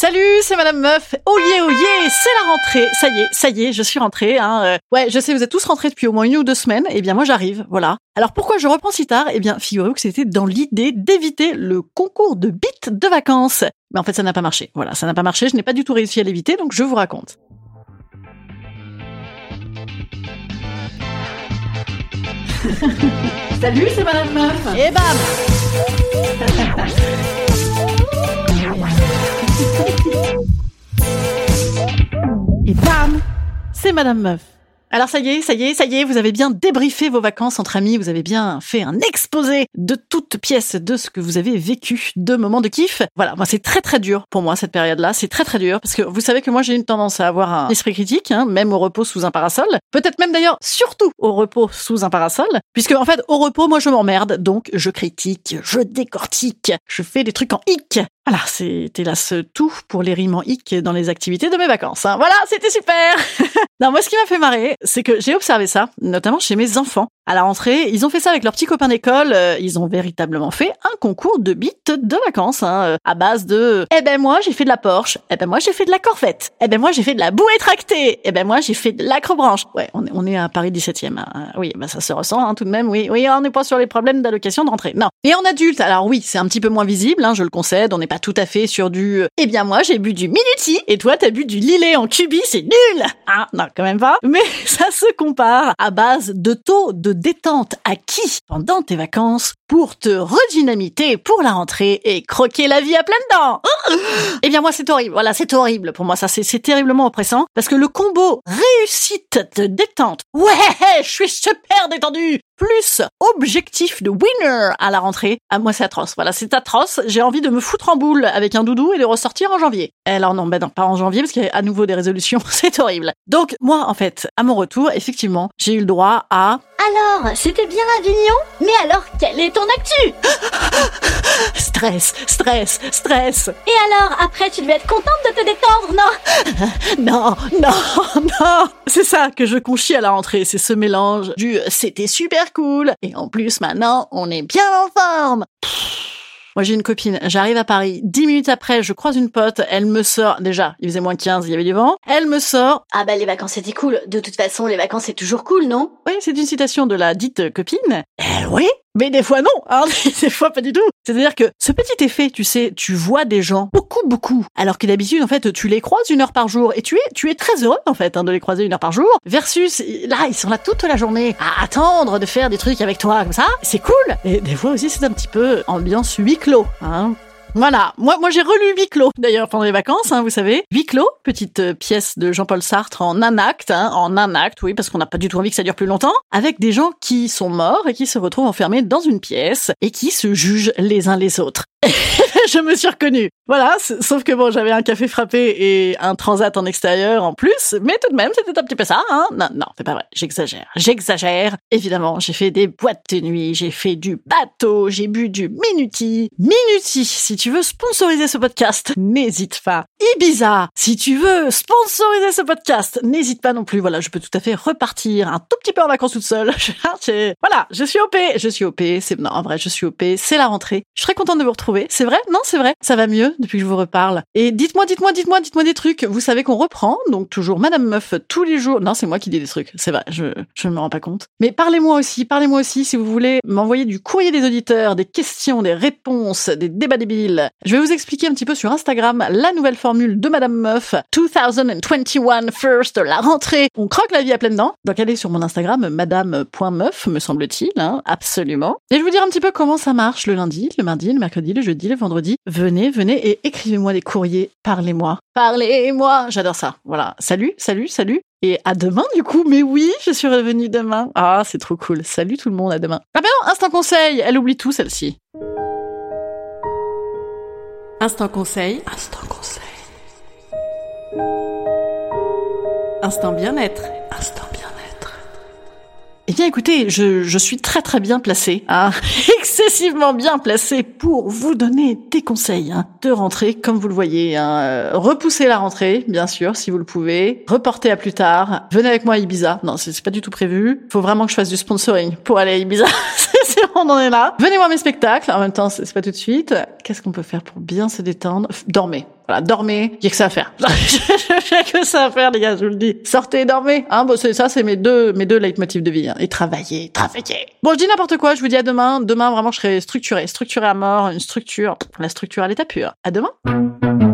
Salut, c'est Madame Meuf. Oh yeah, oh yeah, c'est la rentrée. Ça y est, ça y est, je suis rentrée. Hein. Euh, ouais, je sais, vous êtes tous rentrés depuis au moins une ou deux semaines. Eh bien, moi, j'arrive. Voilà. Alors, pourquoi je reprends si tard? Eh bien, figurez-vous que c'était dans l'idée d'éviter le concours de bits de vacances. Mais en fait, ça n'a pas marché. Voilà, ça n'a pas marché. Je n'ai pas du tout réussi à l'éviter, donc je vous raconte. Salut, c'est Madame Meuf. Et bam Et bam C'est Madame Meuf. Alors ça y est, ça y est, ça y est, vous avez bien débriefé vos vacances entre amis, vous avez bien fait un exposé de toutes pièces de ce que vous avez vécu, de moments de kiff. Voilà, moi c'est très très dur pour moi cette période-là, c'est très très dur parce que vous savez que moi j'ai une tendance à avoir un esprit critique, hein, même au repos sous un parasol, peut-être même d'ailleurs surtout au repos sous un parasol, puisque en fait au repos moi je m'emmerde, donc je critique, je décortique, je fais des trucs en hic. Voilà, c'était là ce tout pour les rimes en hic dans les activités de mes vacances. Hein. Voilà, c'était super Non, moi ce qui m'a fait marrer, c'est que j'ai observé ça, notamment chez mes enfants. À la rentrée, ils ont fait ça avec leurs petits copains d'école. euh, ils ont véritablement fait un concours de bits de vacances, hein, euh, à base de « Eh ben moi, j'ai fait de la Porsche. Eh ben moi, j'ai fait de la Corvette. Eh ben moi, j'ai fait de la bouée tractée. Eh ben moi, j'ai fait de l'acrobranche. » Ouais, on est, on est à Paris 17e. hein. Oui, bah ça se ressent hein, tout de même. Oui, oui, on n'est pas sur les problèmes d'allocation de rentrée. Non. Et en adulte, alors oui, c'est un petit peu moins visible, hein, je le concède. On n'est pas tout à fait sur du euh, « Eh bien moi, j'ai bu du Minuti et toi, t'as bu du Lillet en cubi, c'est nul !» Ah, non, quand même pas. Mais ça se compare à base de taux de détente acquis pendant tes vacances pour te redynamiter pour la rentrée et croquer la vie à pleines dents. Eh bien moi c'est horrible. Voilà, c'est horrible pour moi ça c'est c'est terriblement oppressant parce que le combo réussite de détente. Ouais, je suis super détendu. Plus objectif de winner à la rentrée. Ah moi c'est atroce. Voilà, c'est atroce. J'ai envie de me foutre en boule avec un doudou et de ressortir en janvier. Alors non, ben non, pas en janvier parce qu'il y a à nouveau des résolutions. C'est horrible. Donc moi en fait, à mon retour, effectivement, j'ai eu le droit à Alors, c'était bien Avignon? Mais alors, quelle est ton actu? Stress, stress, stress. Et alors, après, tu devais être contente de te détendre, non? Non, non, non. C'est ça que je conchis à la rentrée, c'est ce mélange du c'était super cool. Et en plus maintenant on est bien en forme. Pff. Moi j'ai une copine, j'arrive à Paris, dix minutes après je croise une pote, elle me sort, déjà il faisait moins 15, il y avait du vent, elle me sort, Ah bah les vacances c'était cool. De toute façon, les vacances c'est toujours cool, non? Oui c'est une citation de la dite copine, eh oui, mais des fois non, hein, des fois pas du tout. C'est-à-dire que ce petit effet, tu sais, tu vois des gens beaucoup, beaucoup, alors que d'habitude, en fait, tu les croises une heure par jour et tu es, tu es très heureux, en fait, hein, de les croiser une heure par jour, versus, là, ils sont là toute la journée à attendre de faire des trucs avec toi, comme ça, c'est cool. Et des fois aussi, c'est un petit peu ambiance huis clos, hein. Voilà, moi, moi j'ai relu Huis d'ailleurs pendant les vacances, hein, vous savez. Huis petite euh, pièce de Jean-Paul Sartre en un acte, hein, en un acte, oui, parce qu'on n'a pas du tout envie que ça dure plus longtemps, avec des gens qui sont morts et qui se retrouvent enfermés dans une pièce et qui se jugent les uns les autres. je me suis reconnue. Voilà, sauf que bon, j'avais un café frappé et un transat en extérieur en plus, mais tout de même, c'était un petit peu ça, hein. Non, non, c'est pas vrai, j'exagère, j'exagère. Évidemment, j'ai fait des boîtes de nuit, j'ai fait du bateau, j'ai bu du Minuti. Minuti, si tu veux sponsoriser ce podcast, n'hésite pas. Ibiza, si tu veux sponsoriser ce podcast, n'hésite pas non plus. Voilà, je peux tout à fait repartir un tout petit peu en vacances toute seule. Voilà, je suis OP, je suis OP, c'est, non, en vrai, je suis OP, c'est la rentrée. Je serais contente de vous retrouver C'est vrai? Non, c'est vrai. Ça va mieux depuis que je vous reparle. Et dites-moi, dites-moi, dites-moi, dites-moi des trucs. Vous savez qu'on reprend, donc toujours Madame Meuf tous les jours. Non, c'est moi qui dis des trucs. C'est vrai, je je ne me rends pas compte. Mais parlez-moi aussi, parlez-moi aussi si vous voulez m'envoyer du courrier des auditeurs, des questions, des réponses, des débats débiles. Je vais vous expliquer un petit peu sur Instagram la nouvelle formule de Madame Meuf 2021 first, la rentrée. On croque la vie à pleines dents. Donc allez sur mon Instagram madame.meuf me semble-t-il, hein, absolument. Et je vais vous dire un petit peu comment ça marche le lundi, le mardi, le mercredi, le jeudi, le vendredi. Venez, venez et écrivez-moi des courriers, parlez-moi. Parlez-moi, j'adore ça. Voilà. Salut, salut, salut. Et à demain, du coup. Mais oui, je suis revenue demain. Ah, c'est trop cool. Salut tout le monde, à demain. Ah ben non, instant conseil. Elle oublie tout, celle-ci. Instant conseil. Instant conseil. Instant bien-être. Instant bien-être. Eh bien, écoutez, je, je suis très très bien placée, hein, excessivement bien placée pour vous donner des conseils hein, de rentrée, comme vous le voyez. Hein. Euh, Repoussez la rentrée, bien sûr, si vous le pouvez. Reportez à plus tard. Venez avec moi à Ibiza. Non, c'est pas du tout prévu. Faut vraiment que je fasse du sponsoring pour aller à Ibiza. on en est là. Venez voir mes spectacles. En même temps, c'est pas tout de suite. Qu'est-ce qu'on peut faire pour bien se détendre? Dormez. Voilà, dormez. A que ça à faire. A que ça à faire, les gars, je vous le dis. Sortez dormez. Hein, bon, ça, c'est mes deux, mes deux leitmotifs de vie. hein. Et travaillez, travaillez. Bon, je dis n'importe quoi. Je vous dis à demain. Demain, vraiment, je serai structuré, structuré à mort, une structure, la structure à l'état pur. À demain.